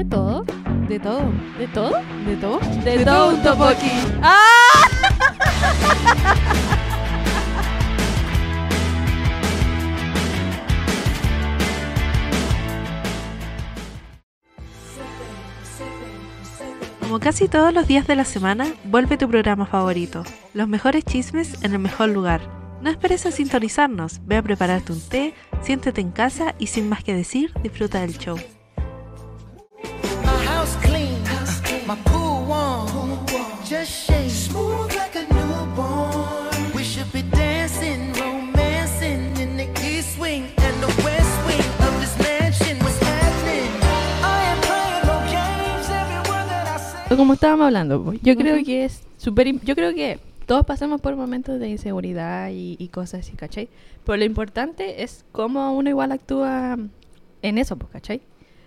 De todo. De todo. ¿De todo? ¿De todo? De, todo un topoki. ¡Ah! Como casi todos los días de la semana, vuelve tu programa favorito. Los mejores chismes en el mejor lugar. No esperes a sintonizarnos, ve a prepararte un té, siéntete en casa y sin más que decir, disfruta del show. My pool warm, just shake smooth like a newborn. We should be dancing, romancing in the east wing and the west wing of this mansion. What's happening? I am playing no games. Every word that I say. Como estábamos hablando, pues, yo creo que es súper... Yo creo que todos pasamos por momentos de inseguridad y, y cosas así, ¿cachai? Pero lo importante es cómo uno igual actúa en eso, pues, ¿cachai?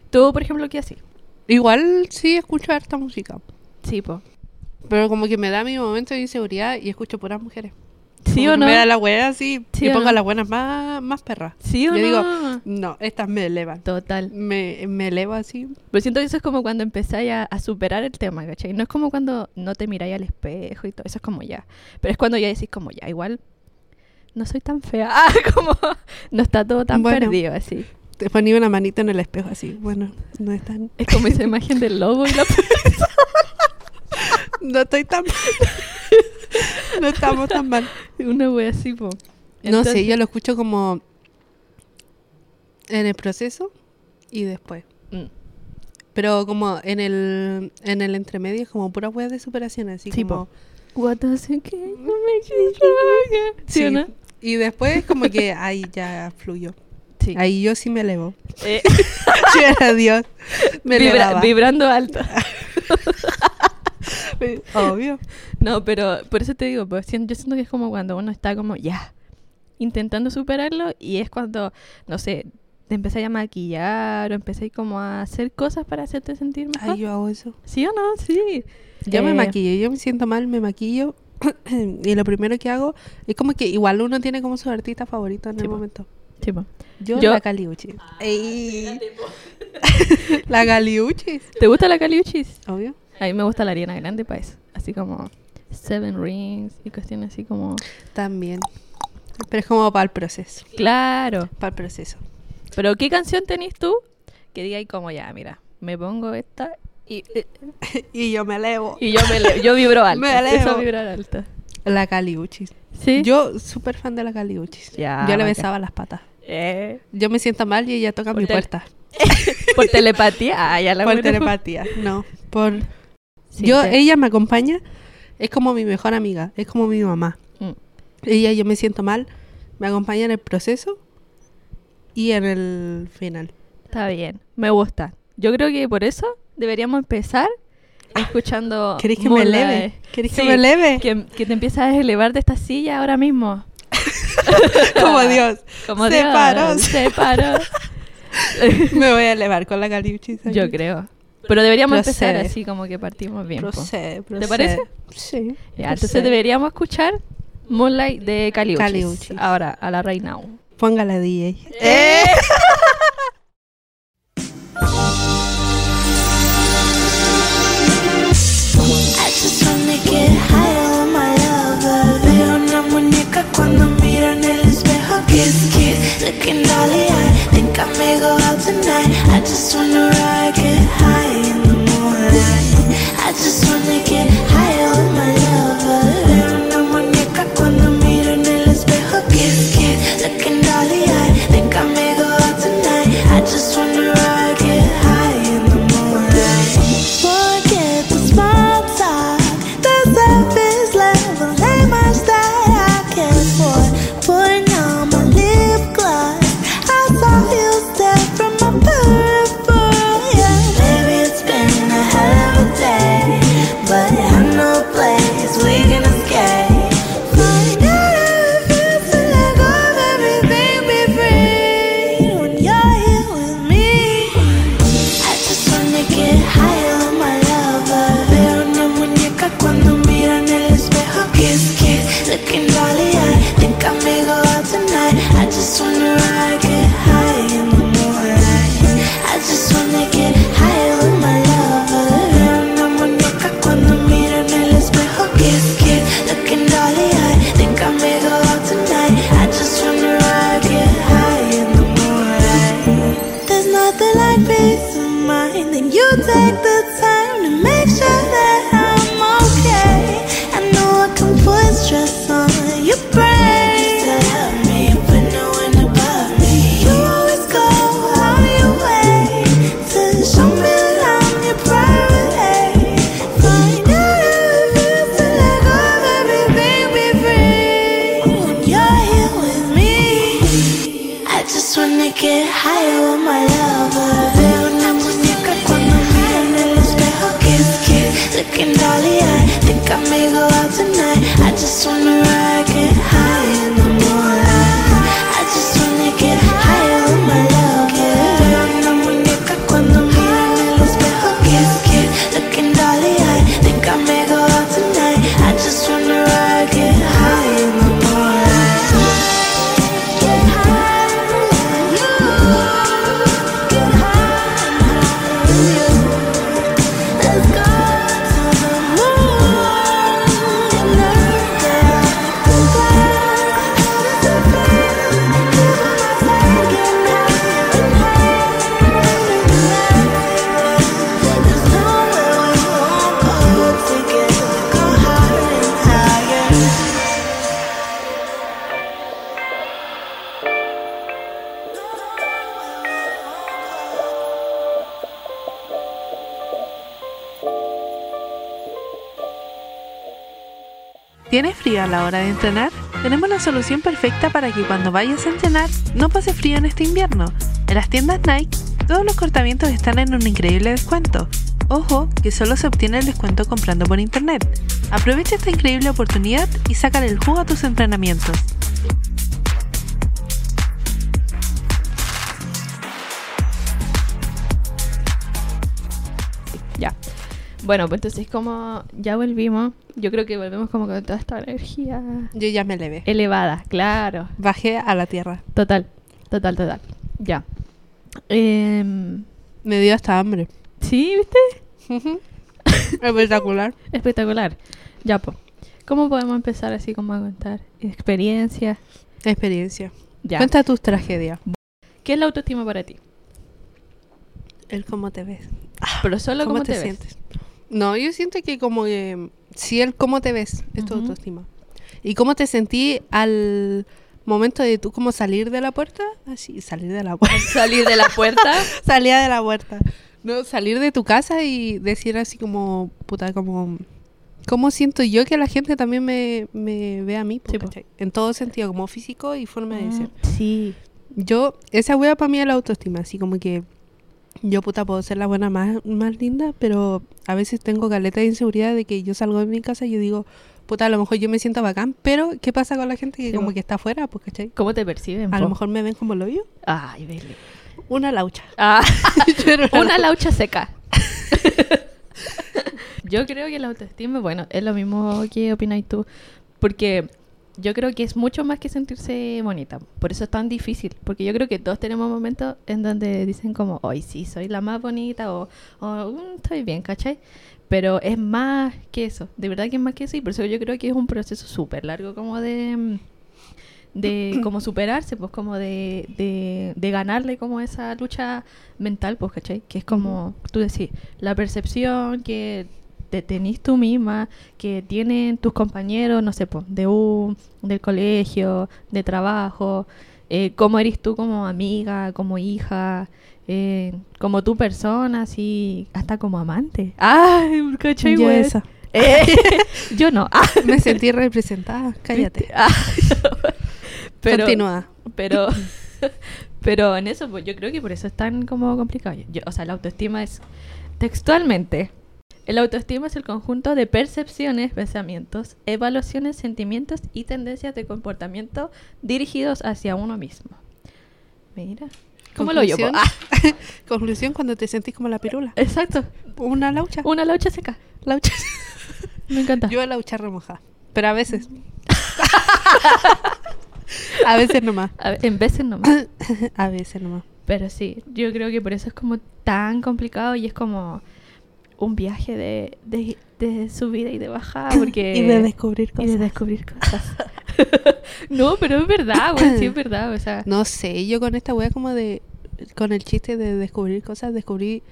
Tú, por ejemplo, ¿qué así? Igual sí escucho harta música, Sí, pues. pero como que me da mi momento de inseguridad y escucho puras mujeres. ¿Sí Como o no? Me da la wea así ¿Sí y pongo no? las buenas más, más perras. ¿Sí o Yo no? digo, no, estas me elevan. Total. Me, me elevo así. Pero siento que eso es como cuando empezáis a, a superar el tema, ¿cachai? No es como cuando no te miráis al espejo y todo, eso es como ya. Pero es cuando ya decís como ya, igual no soy tan fea. Ah, como no está todo tan Bueno. perdido así. Te ponía una manita en el espejo así. Bueno, no es tan... Es como esa imagen del lobo y la... No estoy tan mal. no estamos tan mal. Una wea así, po. no sé, yo lo escucho como en el proceso y después. Mm. Pero como en el, en el entremedio es como pura web de superación, así Sí, como... What does it you stronger? ¿Sí o no? Y después como que ahí ya fluyó. Sí. Ahí yo sí me elevo. Eh, Yo era Dios. Me vibra- elevaba. vibrando alto. Obvio. No, pero por eso te digo, pues, yo siento que es como cuando uno está como ya intentando superarlo y es cuando, no sé, te empezáis a maquillar o empezáis como a hacer cosas para hacerte sentir mejor. Ay, yo hago eso. ¿Sí o no? Sí. Yo me Eh, maquillo, yo me siento mal, me maquillo. y lo primero que hago es como que igual uno tiene como su artista favorito en Sí, el po. momento. Yo, Yo- la Caliuchi. Ey. la Caliuchi. ¿Te gusta la caliuchis? Obvio. A mí me gusta la Ariana Grande para eso. Así como Seven Rings y cuestiones así como... También. Pero es como para el proceso. Claro. Para el proceso. Pero ¿qué canción tenés tú que diga ahí como ya, mira, me pongo esta y, y yo me elevo. y yo me le- yo vibro alto. Me elevo. Eso vibrar alto. La Caliuchi. Sí. Yo súper fan de la Caliuchi. Ya, yo le bacán. besaba las patas. Eh, Yo me siento mal y ella toca Por mi puerta. por telepatía. Ah, ya la por telepatía. No, por... Sí, yo, te- ella me acompaña. Es como mi mejor amiga. Es como mi mamá. Mm. Ella, yo me siento mal. Me acompaña en el proceso y en el final. Está bien, me gusta. Yo creo que por eso deberíamos empezar escuchando. ¿Querés que me eleve? ¿Querés que me eleve? Que, que te empiezas a elevar de esta silla ahora mismo. como Dios. Como Se Dios, paró. Se paró. Me voy a elevar con la Caliuchi. Yo creo. Pero deberíamos empezar así como que partimos bien. Procede, procede. parece? Sí. Ya, entonces deberíamos escuchar Moonlight de Caliuchis. Caliuchis. Ahora, a la Right Now. Póngala DJ. ¡Eh! Cuando miro en el espejo. Kiss, kiss, looking dolly eye. Think I may just entrenar? Tenemos la solución perfecta para que cuando vayas a entrenar no pase frío en este invierno. En las tiendas Nike, todos los cortamientos están en un increíble descuento. Ojo, que solo se obtiene el descuento comprando por internet. Aprovecha esta increíble oportunidad y sácale el jugo a tus entrenamientos. Bueno, pues entonces como ya volvimos, yo creo que volvemos como con toda esta energía Yo ya me levé. elevada, claro. Bajé a la tierra. Total, total, total. Ya. Em, Me dio hasta hambre. sí, ¿viste? Espectacular. Espectacular. Ya, pues. ¿Cómo podemos empezar así como a contar experiencias? Experiencia. Ya. Cuenta tus tragedias. ¿Qué es la autoestima para ti? El cómo te ves. Pero solo ¿Cómo cómo, te, te, ves. sientes? No, yo siento que como que sí el cómo te ves es tu autoestima. Y cómo te sentí al momento de tú como salir de la puerta, así, salir de la puerta. Salir de la puerta. Salía de la puerta. No, salir de tu casa y decir así como, puta, como, ¿cómo siento yo que la gente también me, me ve a mí? Sí. En todo sentido, como físico y forma de ser. Mm, Sí. Yo, esa wea para mí es la autoestima, así como que yo puta puedo ser la buena más, más linda, pero a veces tengo caleta de inseguridad de que yo salgo de mi casa y yo digo, puta, a lo mejor yo me siento bacán, pero ¿qué pasa con la gente que Sí, como que está afuera? Pues, ¿cachai? ¿Cómo te perciben? A po? lo mejor me ven como lo yo. Ay, Beli. Una laucha. Ah, una laucha seca. yo creo que la autoestima, bueno, es lo mismo que opináis tú. Porque yo creo que es mucho más que sentirse bonita. Por eso es tan difícil. Porque yo creo que todos tenemos momentos en donde dicen como, hoy sí, soy la más bonita o, o, "Mm, estoy bien, ¿cachai? Pero es más que eso. De verdad que es más que eso. Y por eso yo creo que es un proceso súper largo como de... mm, de como superarse, pues como de, de, de ganarle como esa lucha mental, pues, ¿cachai? Que es como, tú decís, la percepción que te tenís tú misma, que tienen tus compañeros, no sé, pues, de un, del colegio, de trabajo, eh, cómo eres tú como amiga, como hija, eh, como tu persona, así, hasta como amante. ¡Ay, cachai, Yo esa. Eh, yo no. Ah, Me sentí representada. Cállate. Ah, pero, Continúa. pero, pero en eso, pues yo creo que por eso es tan como complicado. Yo- o sea, la autoestima es textualmente. El autoestima es el conjunto de percepciones, pensamientos, evaluaciones, sentimientos y tendencias de comportamiento dirigidos hacia uno mismo. Mira. ¿Cómo lo yo? Conclusión. Ah, Conclusión cuando te sentís como la pirula. exacto. Una laucha. Una laucha seca. Laucha. Me encanta. Yo laucha remojada. Pero a veces. a veces nomás. A en veces nomás. A veces nomás. Pero sí, yo creo que por eso es como tan complicado y es como un viaje de, de, de subida y de bajada. Porque, Y de descubrir y de cosas. descubrir cosas. no, pero es verdad, güey, sí es verdad. O sea, No sé, yo con esta wea como de con el chiste de descubrir cosas, descubrí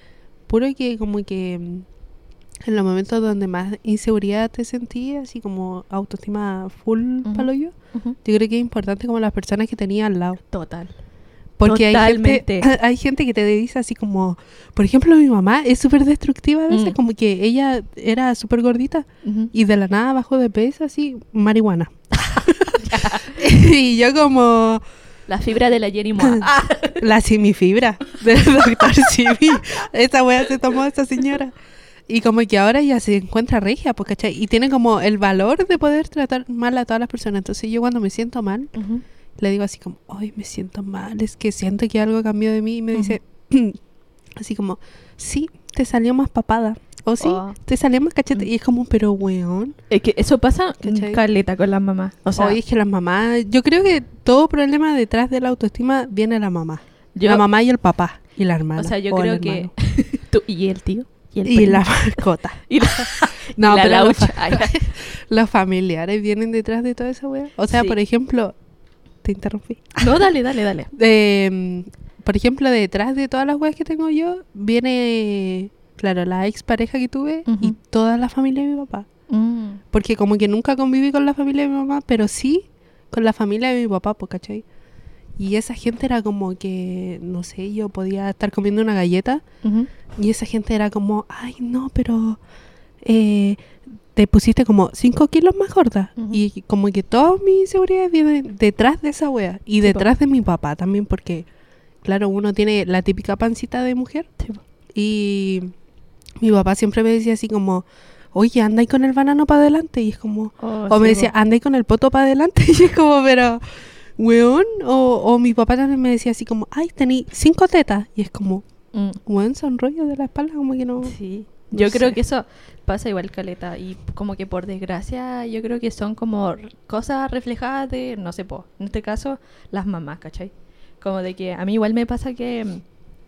puro que como que mm, en los momentos donde más inseguridad te sentías, así como autoestima full Ujú. palo yo, yo creo que es importante como las personas que tenía al lado. Total. Porque hay gente, Totalmente. hay gente que te dice así como, por ejemplo, mi mamá es súper destructiva a veces, Mm. como que ella era súper gordita Ujú. y de la nada bajó de peso así, marihuana. y yo como La fibra de la Jenny Moa. Ah. la simifibra del doctor Simi. Esa wea se tomó esta señora. Y como que ahora ella se encuentra regia, pues, ¿cachai? Y tiene como el valor de poder tratar mal a todas las personas. Entonces yo cuando me siento mal, Ujú. Le digo así como, ay, me siento mal, es que siento que algo cambió de mí. Y me dice, así como, sí, te salió más papada. O sí, Oh. te salió más cachete. Mm. Y es como, pero weón. Es que eso pasa ¿Cachai? caleta con las mamás. O sea, Oye, es que las mamás, yo creo que todo problema detrás de la autoestima viene la mamá. yo, la mamá y el papá y la hermana. o sea, yo o creo que tú y el tío y el Y la mascota. y la, No, y la pero los, fa- ay. los familiares vienen detrás de toda esa wea. O sea, Sí. por ejemplo, te interrumpí. No, dale, dale, dale. Eh, por ejemplo, detrás de todas las weas que tengo yo, viene, claro, la ex pareja que tuve y toda la familia de mi papá. Mm. Porque como que nunca conviví con la familia de mi mamá, pero sí con la familia de mi papá, pues, ¿cachai? Y esa gente era como que, no sé, yo podía estar comiendo una galleta y esa gente era como, ay, no, pero eh, te pusiste como 5 kilos más gorda. Y como que todas mis inseguridades vienen detrás de esa wea. Y Sí, po. detrás de mi papá también, porque, claro, uno tiene la típica pancita de mujer. Sí. Y mi papá siempre me decía así como, oye, anda ahí con el banano para adelante. Y es como, Oh, o me decía, anda ahí con el poto para adelante. Y es como, pero, weón. O, o mi papá también me decía así como, ay, tení cinco tetas. Y es como, Mm. weón, son rollos de la espalda, como que no. Sí. No Yo creo sé. que eso pasa igual caleta y como que por desgracia yo creo que son como cosas reflejadas de, no sé, po, en este caso las mamás, ¿cachai? Como de que a mí igual me pasa que mm,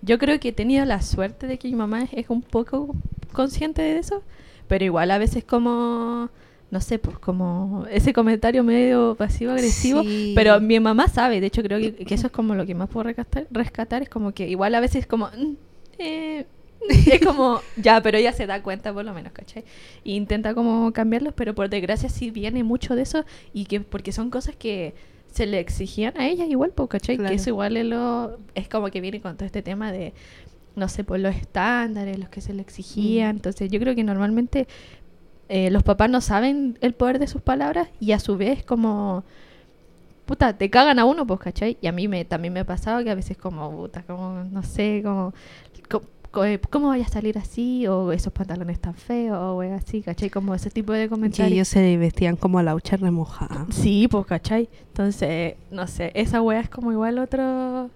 yo creo que he tenido la suerte de que mi mamá es, es un poco consciente de eso, pero igual a veces como, no sé, pues como ese comentario medio pasivo-agresivo, Sí. pero mi mamá sabe, de hecho creo que, que eso es como lo que más puedo rescatar, rescatar es como que igual a veces como... mm, eh, es como, ya, pero ella se da cuenta por lo menos, ¿cachai? E intenta como cambiarlos, pero por desgracia sí viene mucho de eso y que porque son cosas que se le exigían a ella igual, pues, ¿cachai? Claro. Que eso igual es, lo, es como que viene con todo este tema de, no sé, por los estándares, los que se le exigían. Mm. Entonces yo creo que normalmente eh, los papás no saben el poder de sus palabras y a su vez como puta, te cagan a uno, pues, ¿cachai? Y a mí me, también me ha pasado que a veces como, puta, como, no sé, como, co- co- ¿cómo vaya a salir así? O esos pantalones tan feos, o así, ¿cachai? Como ese tipo de comentarios. ellos se vestían como laucha remojada. Sí, pues, ¿cachai? Entonces, no sé, esa wea es como igual otro...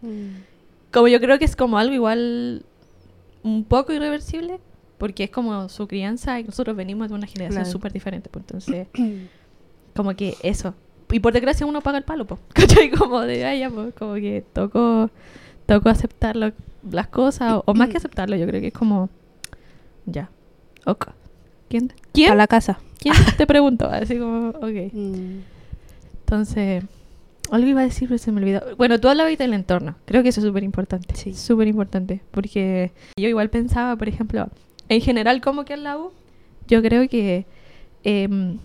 Como yo creo que es como algo igual un poco irreversible, porque es como su crianza y nosotros venimos de una generación Claro. súper diferente, pues entonces, como que eso. Y por desgracia uno paga el palo, pues, ¿cachai? Como de, ya, pues, como que tocó, tocó aceptar lo- las cosas, o, o más que aceptarlo, yo creo que es como, ya, ok. ¿Quién? ¿Quién? A la casa. ¿Quién te preguntó? Así como, ok. Entonces, algo iba a decir, pero se me olvidó. Bueno, tú hablabas del entorno. Creo que eso es súper importante. Sí. Súper importante. Porque yo igual pensaba, por ejemplo, en general, como que en la U, yo creo que em,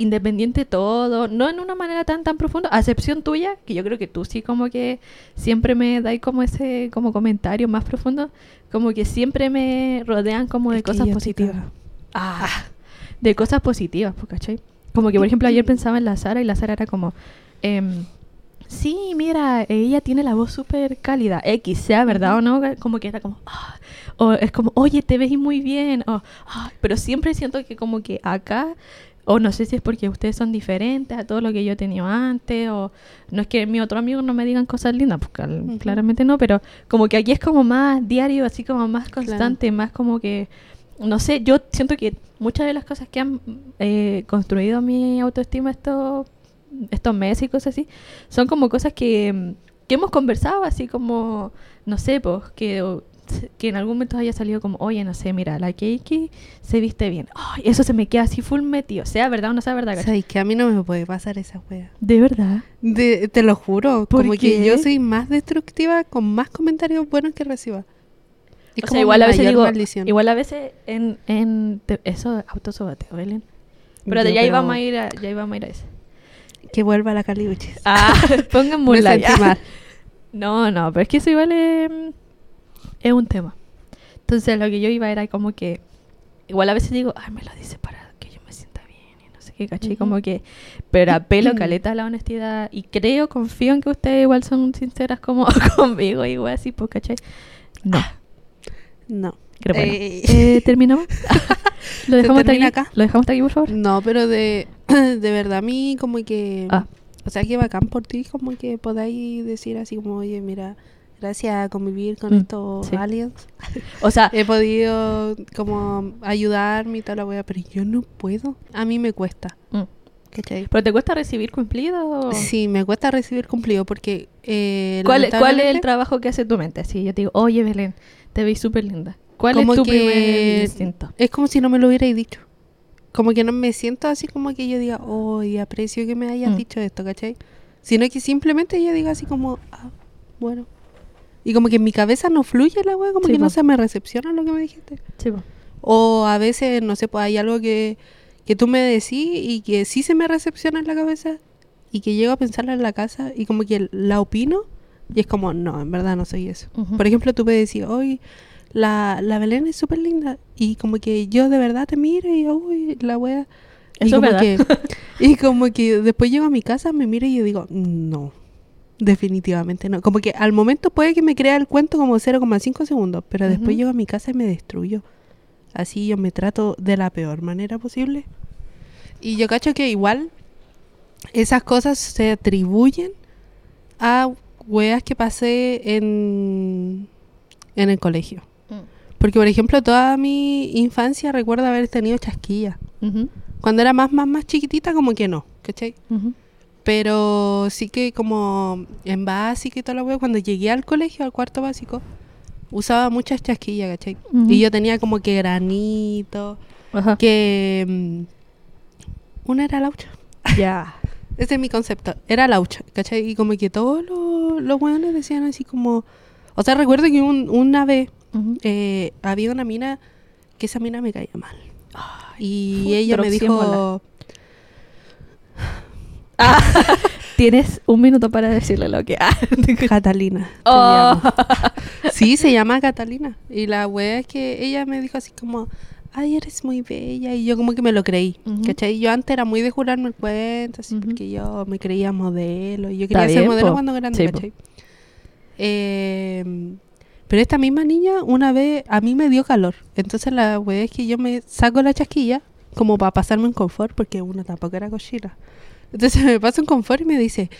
independiente de todo, no en una manera tan tan profunda, a excepción tuya, que yo creo que tú sí como que siempre me dais como ese como comentario más profundo, como que siempre me rodean como de Es cosas positivas. Ah, de cosas positivas, pues, ¿cachai? Como que, por ejemplo, ayer pensaba en la Sara y la Sara era como, em, sí, mira, ella tiene la voz súper cálida, X, sea verdad o no, como que era como, ah, o es como, oye, te ves muy bien, o, "Ah", pero siempre siento que como que acá, o no sé si es porque ustedes son diferentes a todo lo que yo he tenido antes, o no es que mis otros amigos no me digan cosas lindas, porque al- Ujú. claramente no, pero como que aquí es como más diario, así como más constante, más como que no sé, yo siento que muchas de las cosas que han eh, construido mi autoestima estos, estos meses y cosas así, son como cosas que, que hemos conversado, así como, no sé, pues, que que en algún momento haya salido como, oye, no sé, mira, la Keiki se viste bien. Ay, eso se me queda así full metido. Sea verdad o no sea verdad, ¿cachai? ¿Sabes que a mí no me puede pasar esa wea? De verdad. De- te lo juro, ¿Por como qué? que yo soy más destructiva con más comentarios buenos que reciba. Es o como sea, igual a veces mayor digo, maldición. igual a veces en, en te- eso es autosabateo, Belén. Pero Yo, ya íbamos a ir a, ya íbamos a ir a ese. Que vuelva la caliuchis. Ah, pongan mal. No, no, pero es que eso igual es, es un tema. Entonces lo que yo iba era como que, igual a veces digo, ay, me lo dice para que yo me sienta bien y no sé qué, caché, como que, pero apelo caleta a la honestidad y creo, confío en que ustedes igual son sinceras como conmigo, igual así, pues, caché. No, No. pero bueno. Eh. Eh, ¿Terminamos? ¿Lo ¿Se dejamos hasta aquí? acá? ¿Lo dejamos hasta aquí, por favor? No, pero de, de verdad a mí como que... Ah. O sea, que bacán por ti como que podáis decir así como, oye, mira, gracias a convivir con Mm, estos sí. aliens, O sea, he podido como ayudarme y toda la wea, pero yo no puedo. A mí me cuesta, mm. ¿cachai? ¿pero te cuesta recibir cumplido? Sí, me cuesta recibir cumplido porque... Eh, ¿Cuál, ¿Cuál es el trabajo que hace tu mente? Si yo te digo, oye Belén, te veis súper linda. ¿Cuál Como es tu primer instinto? Es como si no me lo hubierais dicho. Como que no me siento así como que yo diga, oh, y aprecio que me hayas Mm. dicho esto, ¿cachai? Sino que simplemente yo diga así como, ah, bueno. Y como que en mi cabeza no fluye la wea, como Sí, que no se me recepciona lo que me dijiste. Sí, po. O a veces, no sé, pues hay algo que, que tú me decís y que sí se me recepciona en la cabeza y que llego a pensarla en la casa y como que la opino y es como, no, en verdad no soy eso. Por ejemplo, tú me decís, hoy la, la Belén es súper linda y como que yo de verdad te miro y, uy, la wea. Y Eso como verdad. que Y como que después llego a mi casa, me miro y yo digo, no, definitivamente no. Como que al momento puede que me crea el cuento como 0,5 segundos, pero después llego a mi casa y me destruyo. Así yo me trato de la peor manera posible. Y yo cacho que igual esas cosas se atribuyen a weas que pasé en, en el colegio. Mm. Porque, por ejemplo, toda mi infancia recuerdo haber tenido chasquillas. Ujú, Cuando era más, más, más chiquitita, como que no, ¿cachai? Pero sí que como en básica y toda la wea, cuando llegué al colegio, al cuarto básico, usaba muchas chasquillas, ¿cachai? Y yo tenía como que granito, Ajá. que... mm, una era laucha. Ya. Ese es mi concepto. Era laucha, ¿cachai? Y como que todos los, los weones decían así como... O sea, recuerdo que un- una vez eh, había una mina que esa mina me caía mal. Y ella me droxiémola. Tienes un minuto para decirle lo que... Ah. Catalina. Oh. Sí, se llama Catalina. Y la wea es que ella me dijo así como, ay, eres muy bella. Y yo como que me lo creí. ¿Cachai? Yo antes era muy de jurarme el cuento, así, porque yo me creía modelo. Y yo quería ser modelo po. cuando grande, Sí. ¿cachai? Eh, pero esta misma niña, una vez, a mí me dio calor. Entonces la wea es que yo me saco la chasquilla, como para pasarme un confort, porque uno tampoco era cochina. Entonces me paso un confort y me dice,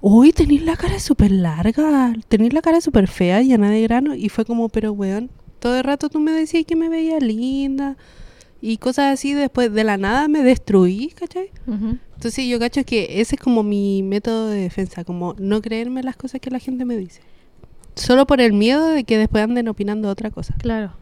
uy, tenéis la cara súper larga, tenéis la cara súper fea, llena de grano. Y fue como, pero weón, todo el rato tú me decías que me veía linda y cosas así. Después de la nada me destruí, ¿cachai? Entonces yo cacho que ese es como mi método de defensa, como no creerme las cosas que la gente me dice. Solo por el miedo de que después anden opinando otra cosa. Claro.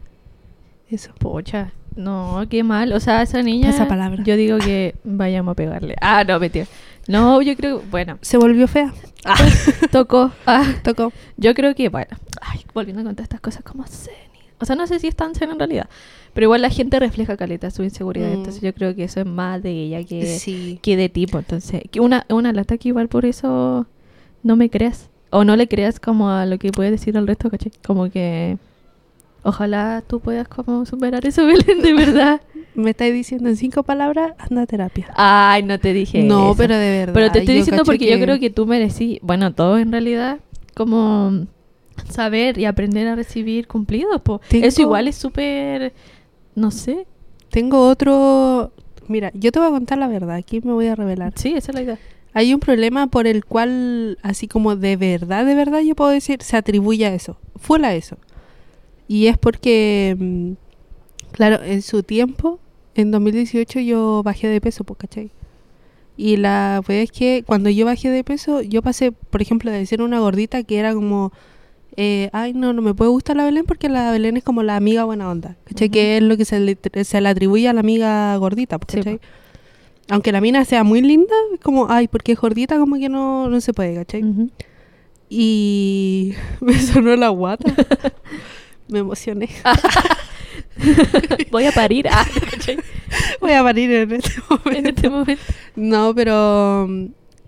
Eso. Pocha. No, qué mal. O sea, esa niña... Esa palabra. Yo digo que vayamos a pegarle. Ah, no, mentira. No, yo creo... Bueno, Se volvió fea. tocó. Ah, Tocó. Yo creo que, bueno, ay, volviendo a contar estas cosas como Zen. O sea, no sé si es tan Zen en realidad. Pero igual la gente refleja caleta su inseguridad. Mm. Entonces yo creo que eso es más de ella que, Sí. que de tipo. Entonces, que una, una lata que igual por eso no me creas. O no le creas como a lo que puede decir el resto, ¿cachai? Como que ojalá tú puedas como superar eso, Belén, de verdad. Me estáis diciendo en cinco palabras, anda a terapia. Ay, no te dije No, eso. pero de verdad. Pero te estoy diciendo porque yo creo que tú merecí, bueno, todo en realidad, como saber y aprender a recibir cumplidos. po. Tengo- Eso igual es súper, no sé. Tengo otro... Mira, yo te voy a contar la verdad, aquí me voy a revelar. Sí, esa es la idea. Hay un problema por el cual, así como de verdad, de verdad, yo puedo decir, se atribuye a eso. Fue a eso. Y es porque, mm, claro, en su tiempo, en 2018 yo bajé de peso, pues, ¿cachai? Y la verdad es que cuando yo bajé de peso, yo pasé, por ejemplo, de ser una gordita que era como eh, ay, no, no me puede gustar la Belén porque la Belén es como la amiga buena onda, ¿cachai? Que es lo que se le, se le atribuye a la amiga gordita, pues, Sí, ¿cachai? Aunque la mina sea muy linda, es como, ay, porque es gordita, como que no, no se puede, ¿cachai? Ujú. Y me sonó la guata. me emocioné. Voy a parir ah. Voy a parir en este momento. en este momento. No, pero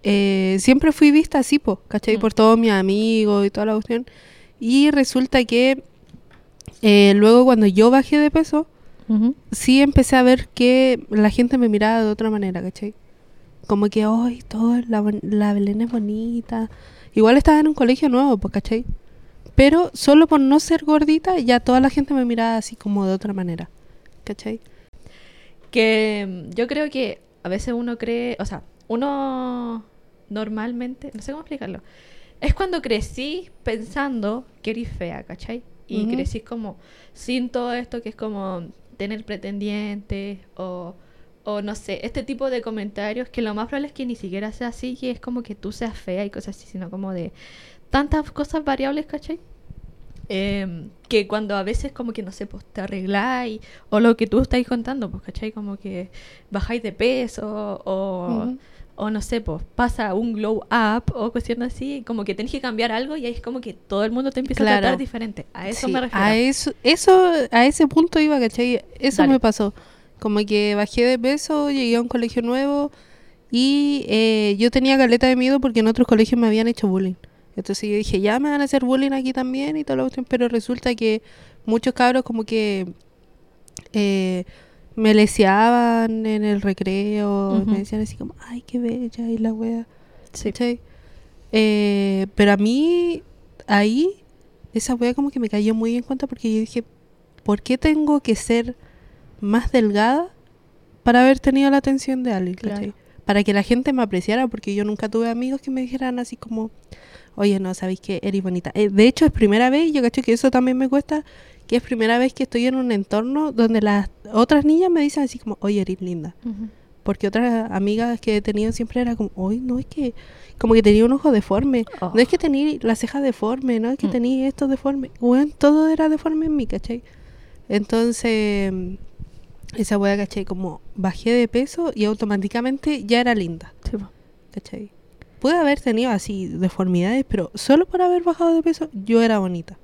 eh, siempre fui vista así, po, ¿cachai? Mm. Por todos mis amigos y toda la cuestión. Y resulta que eh, luego cuando yo bajé de peso, sí empecé a ver que la gente me miraba de otra manera, ¿cachai? Como que, hoy todo, la, la Belén es bonita. Igual estaba en un colegio nuevo, pues, ¿cachai? Pero solo por no ser gordita, ya toda la gente me miraba así como de otra manera, ¿cachai? Que mm, yo creo que a veces uno cree, o sea, uno normalmente, no sé cómo explicarlo, es cuando crecí pensando que eres fea, ¿cachai? Y crecí como sin todo esto que es como tener pretendientes o, o no sé, este tipo de comentarios que lo más probable es que ni siquiera sea así, que es como que tú seas fea y cosas así, sino como de tantas cosas variables, ¿cachai? Em, que cuando a veces como que no sé, pues te arregláis o lo que tú estáis contando, pues, ¿cachai? Como que bajáis de peso o, Ujú. o no sé, pues pasa un glow up o cuestiones así, como que tenés que cambiar algo y ahí es como que todo el mundo te empieza a Claro. tratar diferente. A eso Sí, me refiero. A eso, eso, a ese punto iba, ¿cachai? Eso Dale. me pasó. Como que bajé de peso, llegué a un colegio nuevo y eh, yo tenía caleta de miedo porque en otros colegios me habían hecho bullying. Entonces yo dije, ya me van a hacer bullying aquí también y toda la cuestión, pero resulta que muchos cabros como que eh, me leseaban en el recreo, me decían así como, ay, qué bella, y la wea. Sí. Eh, pero a mí, ahí, esa wea como que me cayó muy en cuenta porque yo dije, ¿por qué tengo que ser más delgada para haber tenido la atención de alguien? Claro. Para que la gente me apreciara, porque yo nunca tuve amigos que me dijeran así como, oye, no, sabéis que eres bonita. Eh, de hecho, es primera vez, yo cacho que eso también me cuesta, que es primera vez que estoy en un entorno donde las otras niñas me dicen así como, oye, eres linda. Porque otras amigas que he tenido siempre era como, hoy no es que, como que tenía un ojo deforme, Oh. no es que tenía las cejas deformes, no es que Mm. tenía esto deforme, bueno, todo era deforme en mí, ¿cachai? Entonces, esa wea, ¿cachai? Como bajé de peso y automáticamente ya era linda, Sí. ¿cachai? Pude haber tenido así deformidades, pero solo por haber bajado de peso yo era bonita.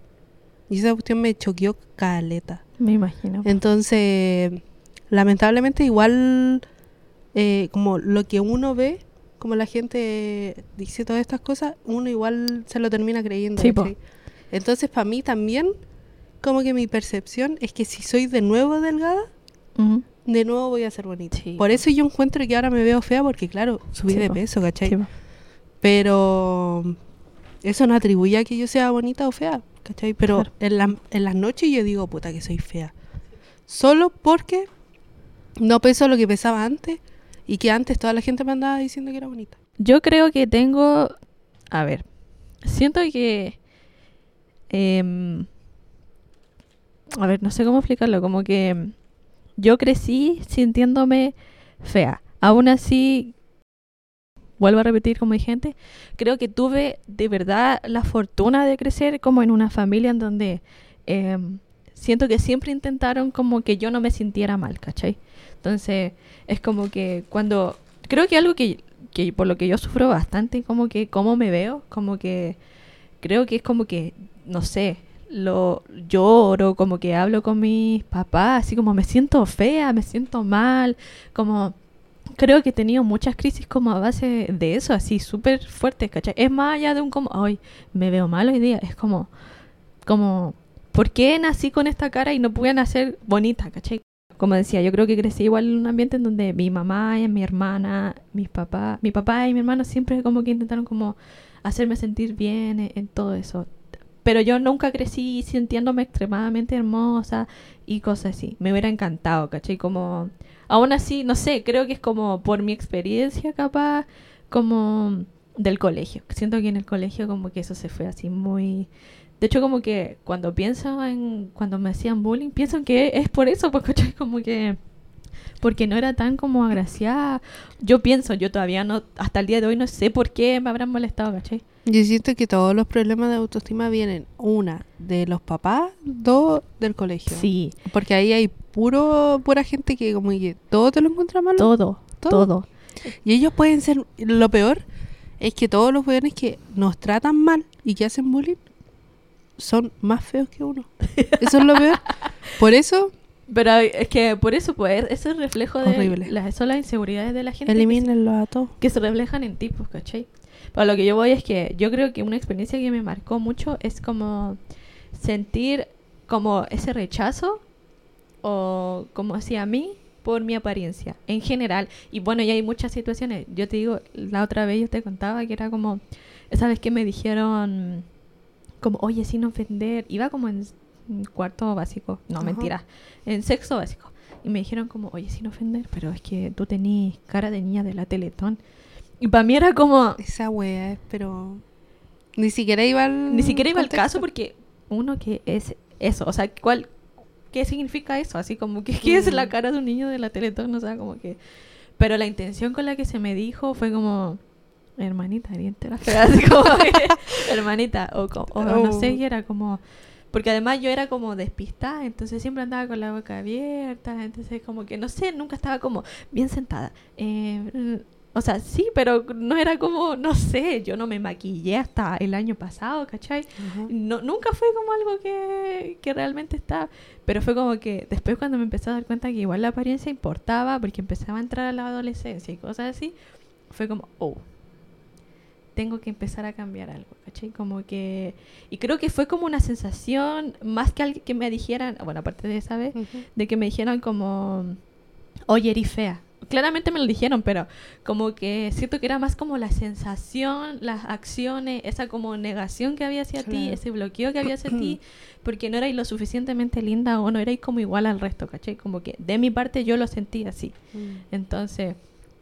Y esa cuestión me choqueó caleta. me imagino. Entonces, lamentablemente igual eh, como lo que uno ve, como la gente dice todas estas cosas, uno igual se lo termina creyendo. Sí. Entonces, para mí también, como que mi percepción es que si soy de nuevo delgada, de nuevo voy a ser bonita. Sí, Por po. eso yo encuentro que ahora me veo fea porque, claro, subí de po. peso, ¿cachai? Pero eso no atribuye a que yo sea bonita o fea, ¿cachai? Pero Claro. en, la- en las noches yo digo, puta, que soy fea. Solo porque no peso lo que pesaba antes y que antes toda la gente me andaba diciendo que era bonita. Yo creo que tengo. A ver. Siento que. em, a ver, no sé cómo explicarlo. Como que. Yo crecí sintiéndome fea. Aún así. Vuelvo a repetir como dije antes, creo que tuve de verdad la fortuna de crecer como en una familia en donde em, siento que siempre intentaron como que yo no me sintiera mal, ¿cachai? Entonces, es como que cuando... Creo que algo que, que por lo que yo sufro bastante, como que cómo me veo, como que creo que es como que, no sé, lo lloro, como que hablo con mis papás, así como me siento fea, me siento mal, como creo que he tenido muchas crisis como a base de eso, así súper fuertes, ¿cachai? Es más allá de un como, ay, me veo mal hoy día, es como, como, ¿por qué nací con esta cara y no pude nacer bonita, ¿cachai? Como decía, yo creo que crecí igual en un ambiente en donde mi mamá y mi hermana, mis papás, mi papá y mi hermano siempre como que intentaron como hacerme sentir bien en, en todo eso. Pero yo nunca crecí sintiéndome extremadamente hermosa y cosas así. Me hubiera encantado, ¿cachai? Como, aún así, no sé, creo que es como por mi experiencia capaz, como del colegio. Siento que en el colegio como que eso se fue así muy... De hecho, como que cuando pienso en... Cuando me hacían bullying, pienso que es por eso, ¿cachai? Como que porque no era tan como agraciada. Yo pienso, yo todavía no, hasta el día de hoy no sé por qué me habrán molestado, ¿cachai? Yo siento que todos los problemas de autoestima vienen, una, de los papás, dos, del colegio. Sí, Porque ahí hay puro pura gente que como que todo te lo encuentra malo. todo, Todo. todo. Y ellos pueden ser, lo peor es que todos los weones que nos tratan mal y que hacen bullying son más feos que uno. Eso es lo peor. Por eso, Pero es que por eso, pues, eso es reflejo de Horrible. las, son las inseguridades de la gente. elimínenlo a todos. que se reflejan en tipos, ¿cachai? Para lo que yo voy es que yo creo que una experiencia que me marcó mucho es como sentir como ese rechazo o como hacia mí por mi apariencia en general. Y bueno, y hay muchas situaciones. Yo te digo, la otra vez yo te contaba que era como, esa vez que me dijeron como, oye, sin ofender, iba como en cuarto básico, no, Ajá. mentira, en sexto básico. Y me dijeron como, oye, sin ofender, pero es que tú tenías cara de niña de la Teletón. Y para mí era como, Esa wea pero... Ni siquiera iba al... ni siquiera iba al caso porque uno que es eso, o sea, ¿cuál, ¿qué significa eso? Así como que, ¿qué es la cara de un niño de la Teletón? O sea, como que... Pero la intención con la que se me dijo fue como, hermanita, diente la fea, así como, que, hermanita, o, o no sé, Oh. y era como... Porque además yo era como despistada, entonces siempre andaba con la boca abierta, entonces como que, no sé, nunca estaba como bien sentada. Eh, o sea, sí, pero no era como, no sé, yo no me maquillé hasta el año pasado, ¿cachai? No, nunca fue como algo que, que realmente estaba, pero fue como que después cuando me empecé a dar cuenta que igual la apariencia importaba, porque empezaba a entrar a la adolescencia y cosas así, fue como, oh, tengo que empezar a cambiar algo, ¿cachai? Como que, y creo que fue como una sensación, más que alguien que me dijeran, bueno, aparte de esa vez, Ujú. de que me dijeran como, oye, eres fea. Claramente me lo dijeron, pero como que siento que era más como la sensación, las acciones, esa como negación que había hacia ti, ese bloqueo que había hacia ti, porque no erais lo suficientemente linda o no erais como igual al resto, ¿cachai? Como que de mi parte yo lo sentí así. Mm. Entonces,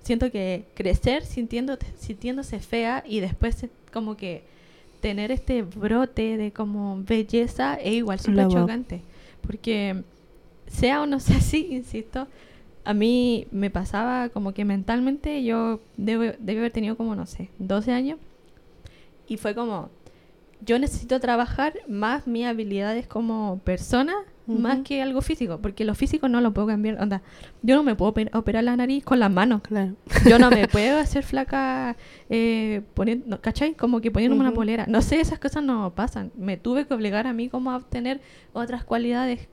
siento que crecer sintiendo, sintiéndose fea y después como que tener este brote de como belleza es igual súper chocante. Porque sea o no sea así, insisto, a mí me pasaba como que mentalmente yo debo, debí haber tenido como, no sé, 12 años. Y fue como, yo necesito trabajar más mis habilidades como persona, más que algo físico, porque lo físico no lo puedo cambiar. Onda, yo no me puedo oper- operar la nariz con las manos. Claro. Yo no me puedo hacer flaca eh, poniendo, ¿cachai? Como que poniéndome una polera. No sé, esas cosas no pasan. Me tuve que obligar a mí como a obtener otras cualidades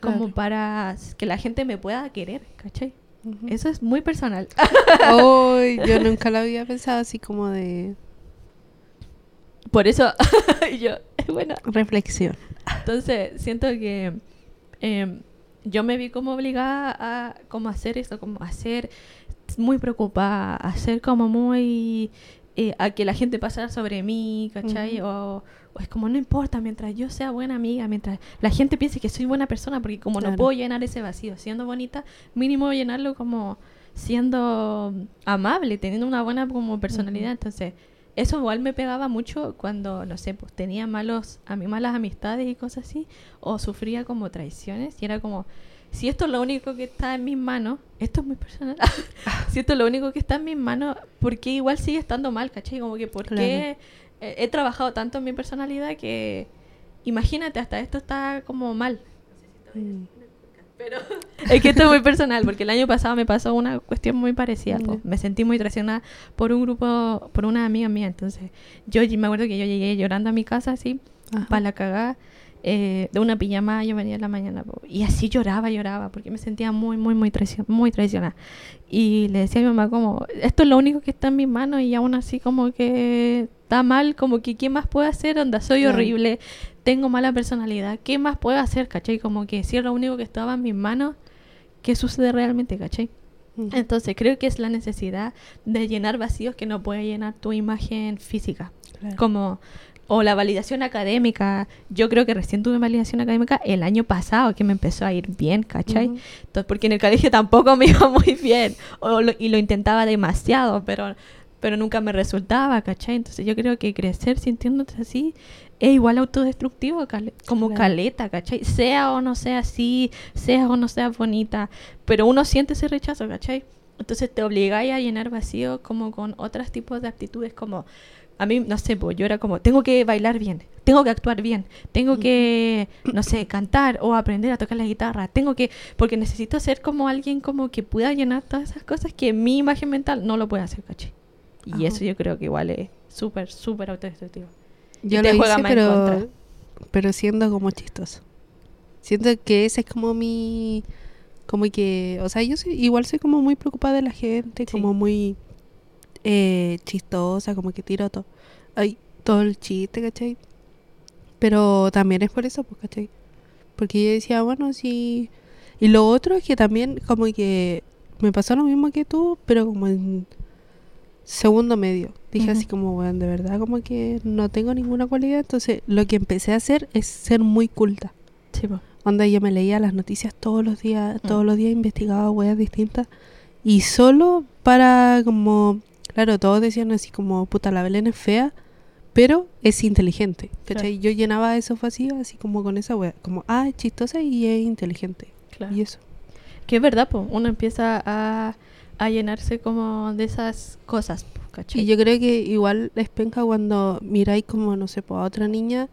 como para que la gente me pueda querer, ¿cachai? Eso es muy personal. Ay, yo nunca lo había pensado así como de Por eso yo, bueno, reflexión. entonces siento que em, yo me vi como obligada a como hacer esto, como hacer muy preocupada, a ser como muy eh, a que la gente pasara sobre mí, ¿cachai? O, o es como no importa, mientras yo sea buena amiga, mientras la gente piense que soy buena persona, porque como no puedo llenar ese vacío siendo bonita, mínimo llenarlo como siendo amable, teniendo una buena como personalidad, entonces eso igual me pegaba mucho cuando, no sé, pues tenía malos, a mí malas amistades y cosas así, o sufría como traiciones, y era como, si esto es lo único que está en mis manos, esto es muy personal, si esto es lo único que está en mis manos, ¿por qué igual sigue estando mal, cachai? Como que, ¿por Claro. qué he trabajado tanto en mi personalidad que, imagínate, hasta esto está como mal? Mm. Pero es que esto es muy personal, porque el año pasado me pasó una cuestión muy parecida. Me sentí muy traicionada por un grupo, por una amiga mía. Entonces, yo me acuerdo que yo llegué llorando a mi casa así, Ajá. para la cagada, eh, de una pijama, yo venía en la mañana. Y así lloraba, lloraba, porque me sentía muy, muy, muy, traicion muy traicionada. Y le decía a mi mamá como, esto es lo único que está en mis manos y aún así como que está mal, como que ¿qué más puedo hacer? Onda, soy horrible, tengo mala personalidad, ¿qué más puedo hacer? ¿Cachai? Como que si es lo único que estaba en mis manos, ¿qué sucede realmente? ¿Cachai? Mm. Entonces creo que es la necesidad de llenar vacíos que no puede llenar tu imagen física. Claro. Como, o la validación académica. Yo creo que recién tuve validación académica el año pasado, que me empezó a ir bien, ¿cachai? Entonces, porque en el colegio tampoco me iba muy bien, o lo- y lo intentaba demasiado, pero pero nunca me resultaba, ¿cachai? Entonces yo creo que crecer sintiéndote así es igual autodestructivo, cale- como Claro. caleta, ¿cachai? Sea o no sea así, sea o no sea bonita, pero uno siente ese rechazo, ¿cachai? Entonces te obligáis a llenar vacío como con otros tipos de actitudes como... A mí, no sé, pues yo era como, tengo que bailar bien, tengo que actuar bien, tengo que, no sé, cantar o aprender a tocar la guitarra, tengo que, porque necesito ser como alguien como que pueda llenar todas esas cosas que mi imagen mental no lo puede hacer, ¿cachai? Y Ajá. eso yo creo que igual es súper, súper autodestructivo. Yo te lo juega hice, más en pero, contra. pero siendo como chistoso. Siento que ese es como mi... Como que... O sea, yo soy, igual soy como muy preocupada de la gente, Sí. como muy eh, chistosa, como que tiro todo, ay, todo el chiste, ¿cachai? Pero también es por eso, pues, ¿cachai? Porque yo decía, bueno, sí... Y lo otro es que también como que me pasó lo mismo que tú, pero como en segundo medio. Dije así como, bueno, de verdad como que no tengo ninguna cualidad. Entonces lo que empecé a hacer es ser muy culta. Sí, po. Onda, yo me leía las noticias todos los días, Mm. todos los días investigaba weas distintas. Y solo para como, claro, todos decían así como, puta, la Belén es fea, pero es inteligente. ¿Cachai? Yo llenaba esos vacíos así como con esa wea, como, ah, es chistosa y es inteligente. Claro. Y eso. Que es verdad, pues uno empieza a, a llenarse como de esas cosas, po, ¿cachai? Y yo creo que igual es penca cuando miráis como, no sé, pues, a otra niña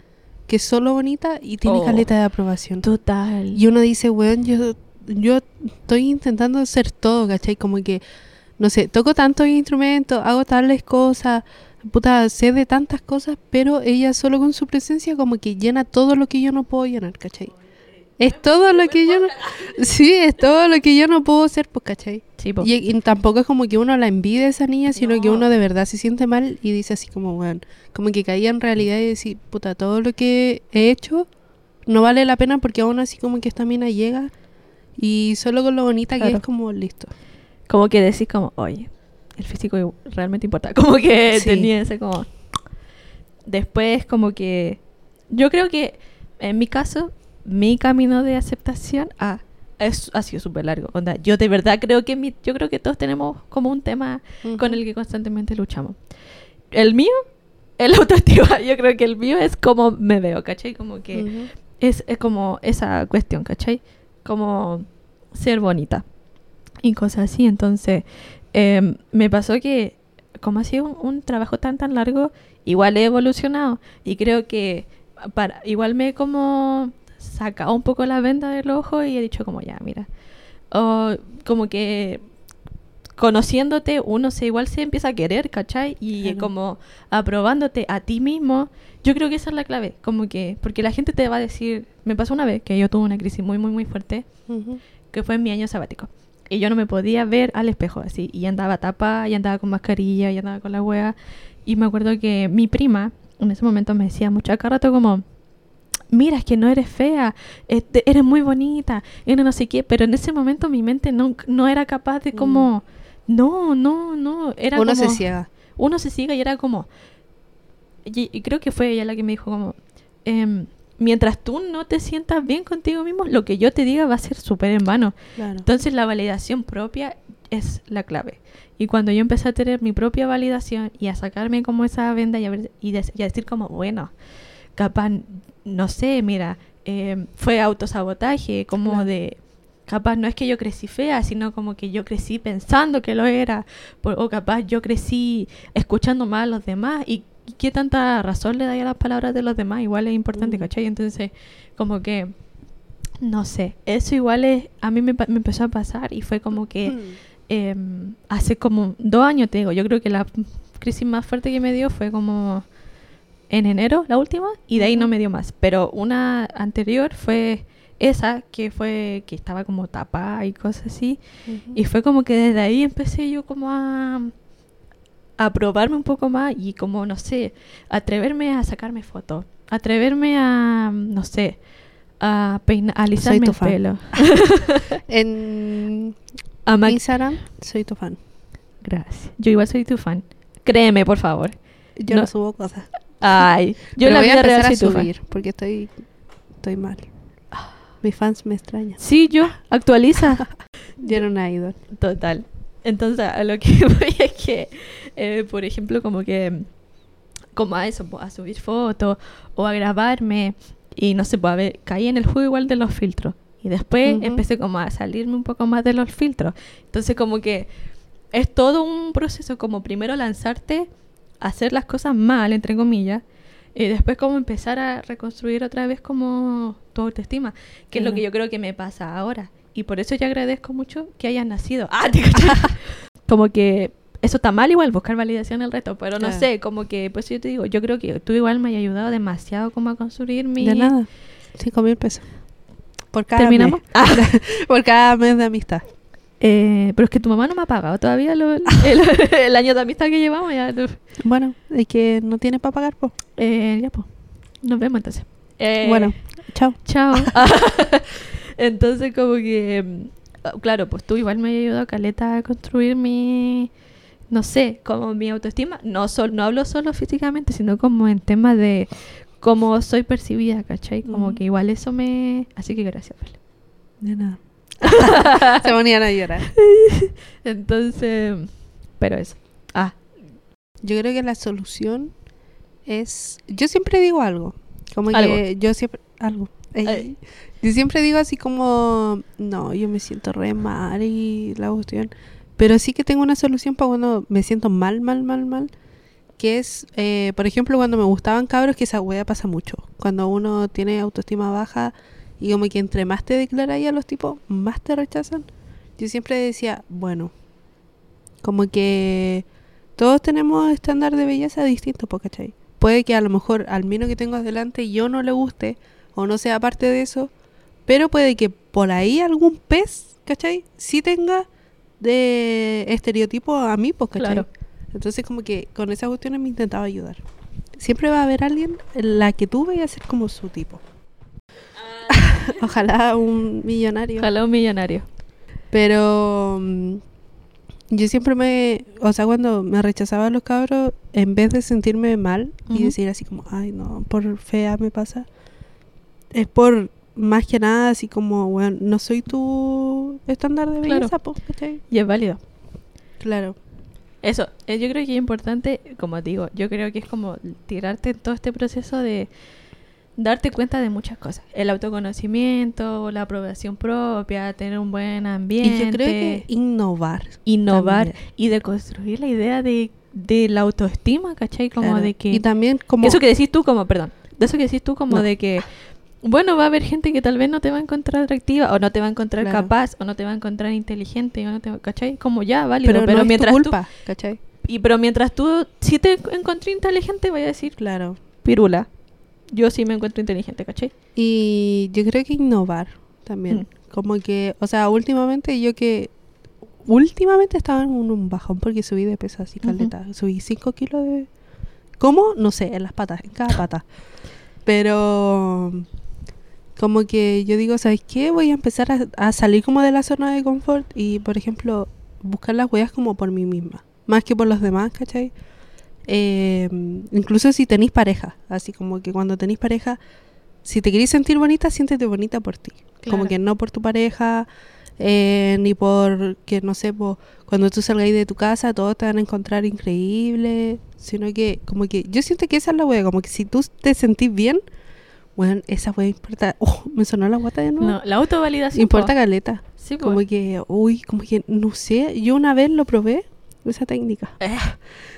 que es solo bonita y tiene Oh. caleta de aprobación. Total. Y uno dice, weón, yo, yo estoy intentando hacer todo, ¿cachai? Como que, no sé, toco tantos instrumentos, hago tales cosas, puta, sé de tantas cosas, pero ella solo con su presencia como que llena todo lo que yo no puedo llenar, ¿cachai? Es todo lo que yo no... Sí, es todo lo que yo no puedo hacer, pues, ¿cachai? Sí, po. Y, y tampoco es como que uno la envidia a esa niña, sino que No. uno de verdad se siente mal y dice así como, bueno, como que caía en realidad y decir, puta, todo lo que he hecho no vale la pena porque aún así como que esta mina llega y solo con lo bonita que es como listo. Como que decís como, oye, el físico realmente importa. Como que Sí. tenía ese como... Después como que... Yo creo que en mi caso, mi camino de aceptación ah, es, ha sido súper largo. Onda, yo de verdad creo que mi, yo creo que todos tenemos como un tema con el que constantemente luchamos. El mío es la autoestima. Yo creo que el mío es como me veo, ¿cachai? Como que Ujú. es, es como esa cuestión, ¿cachai? Como ser bonita y cosas así. Entonces, em, me pasó que como ha sido un, un trabajo tan tan largo, igual he evolucionado y creo que para igual me he como sacado un poco la venda del ojo y he dicho como ya, mira, o como que conociéndote uno se igual se empieza a querer, ¿cachai? Y Claro. como aprobándote a ti mismo, yo creo que esa es la clave, como que, porque la gente te va a decir, me pasó una vez que yo tuve una crisis muy, muy, muy fuerte, Ujú. que fue en mi año sabático. Y yo no me podía ver al espejo así. Y andaba tapada, y andaba con mascarilla, y andaba con la wea. Y me acuerdo que mi prima en ese momento me decía mucho acá rato como, mira, es que no eres fea, este, eres muy bonita, eres no sé qué. Pero en ese momento mi mente no, no era capaz de como, no, no, no. Era Uno se ciega. uno se sigue y era como y, y creo que fue ella la que me dijo como em, mientras tú no te sientas bien contigo mismo lo que yo te diga va a ser súper en vano Claro. entonces la validación propia es la clave y cuando yo empecé a tener mi propia validación y a sacarme como esa venda y a, ver- y des- y a decir como bueno capaz no sé mira em, fue autosabotaje como Claro. de capaz no es que yo crecí fea, sino como que yo crecí pensando que lo era, por- o capaz yo crecí escuchando más a los demás y qué tanta razón le da a las palabras de los demás, igual es importante, Mm. ¿cachai? Entonces, como que, no sé, eso igual es, a mí me, me empezó a pasar y fue como que Mm. em, hace como dos años, te digo, yo creo que la crisis más fuerte que me dio fue como en enero, la última, y de ahí no me dio más. Pero una anterior fue esa, que fue que estaba como tapada y cosas así. Y fue como que desde ahí empecé yo como a, a probarme un poco más y como, no sé, atreverme a sacarme fotos, atreverme a, no sé, a peinar, a alisarme tu el fan. pelo. En A Instagram soy tu fan. Gracias. Yo igual soy tu fan. Créeme, por favor. Yo No. no, subo cosas. Ay, yo en la voy a vida real empezar soy a tu fan. subir porque estoy, estoy mal. Mis fans me extrañan. Sí, yo. Actualiza. Yo era una idol. Total. Entonces, a lo que voy es que, eh, por ejemplo, como que, como a eso, a subir fotos o a grabarme y no sé, pues a ver, caí en el juego igual de los filtros. Y después empecé como a salirme un poco más de los filtros. Entonces, como que es todo un proceso, como primero lanzarte a hacer las cosas mal, entre comillas, y después como empezar a reconstruir otra vez como tu autoestima, que es lo que yo creo que me pasa ahora. Y por eso yo agradezco mucho que hayas nacido. Ah, te como que eso está mal igual, buscar validación en el resto, pero no Claro. sé, como que, pues yo te digo, yo creo que tú igual me has ayudado demasiado como a construir mi... De nada. Cinco mil pesos. Por cada ¿Terminamos? mes. Por cada mes de amistad. Eh, pero es que tu mamá no me ha pagado todavía lo- el, el año de amistad que llevamos. Ya, Bueno, es que no tiene para pagar, pues. eh, ya pues, nos vemos entonces. Eh, Bueno, chao. Chao. Entonces, como que, mm, claro, pues tú igual me has ayudado, Caleta, a construir mi, no sé, como mi autoestima. No, sol, no hablo solo físicamente, sino como en temas de cómo soy percibida, ¿cachai? Como que igual eso me... Así que gracias, Vale. De nada. Se ponían a llorar. Entonces, pero eso. Ah, Yo creo que la solución es. Yo siempre digo algo. Como que Algo. yo siempre. Algo. Yo siempre digo así como. No, yo me siento re mal y la cuestión. Pero sí que tengo una solución para cuando me siento mal, mal, mal, mal. Que es, eh, por ejemplo, cuando me gustaban cabros, que esa wea pasa mucho. Cuando uno tiene autoestima baja y como que entre más te declaráis a los tipos, más te rechazan. Yo siempre decía, bueno, como que todos tenemos estándar de belleza distintos, po, ¿cachai? Puede que a lo mejor al menos que tengo adelante yo no le guste o no sea parte de eso, pero puede que por ahí algún pez, ¿cachai? Sí tenga de estereotipo a mí, pues, ¿cachai? Claro. Entonces como que con esas cuestiones me intentaba ayudar. Siempre va a haber alguien en la que tú vayas a ser como su tipo. Ojalá un millonario. ojalá un millonario. Pero mm, yo siempre me, o sea, cuando me rechazaba a los cabros, en vez de sentirme mal y decir así como, ay, no, por fea me pasa, es por más que nada así como, bueno, no soy tu estándar de Claro. belleza, po, ¿cachai? Y es válido. Claro. Eso, eh, yo creo que es importante, como digo, yo creo que es como tirarte en todo este proceso de darte cuenta de muchas cosas. El autoconocimiento, la aprobación propia, tener un buen ambiente, Y yo creo que innovar. innovar también. y de construir la idea de, de la autoestima, ¿cachai? Como claro. de que... Y también como... Eso que decís tú como, perdón, de eso que decís tú como No. de que, bueno, va a haber gente que tal vez no te va a encontrar atractiva o no te va a encontrar Claro. capaz o no te va a encontrar inteligente, o no te va- ¿cachai? Como ya, válido, pero, pero, no es mientras tú- ¿cachai? y pero mientras tú si te encontré inteligente, voy a decir, Claro. pirula. Yo sí me encuentro inteligente, ¿cachai? Y yo creo que innovar también. Mm. Como que, o sea, últimamente yo que... Últimamente estaba en un, bajón porque subí de peso así, caleta. Subí 5 kilos de... ¿Cómo? No sé, en las patas, en cada pata. Pero... Como que yo digo, ¿sabes qué? Voy a empezar a, a salir como de la zona de confort y, por ejemplo, buscar las huellas como por mí misma. Más que por los demás, ¿cachai? Eh, incluso si tenéis pareja. Así como que cuando tenéis pareja, si te queréis sentir bonita, siéntete bonita por ti. Como que no por tu pareja, eh, ni por que, no sé, cuando tú salgáis de tu casa, todos te van a encontrar increíble. Sino que, como que, yo siento que esa es la wea. Como que si tú te sentís bien, bueno, esa wea importa. Oh, me sonó la guata de nuevo. No, la autovalidación. importa po. caleta. Sí. Como que, uy, como que, no sé, yo una vez lo probé, esa técnica. Eh,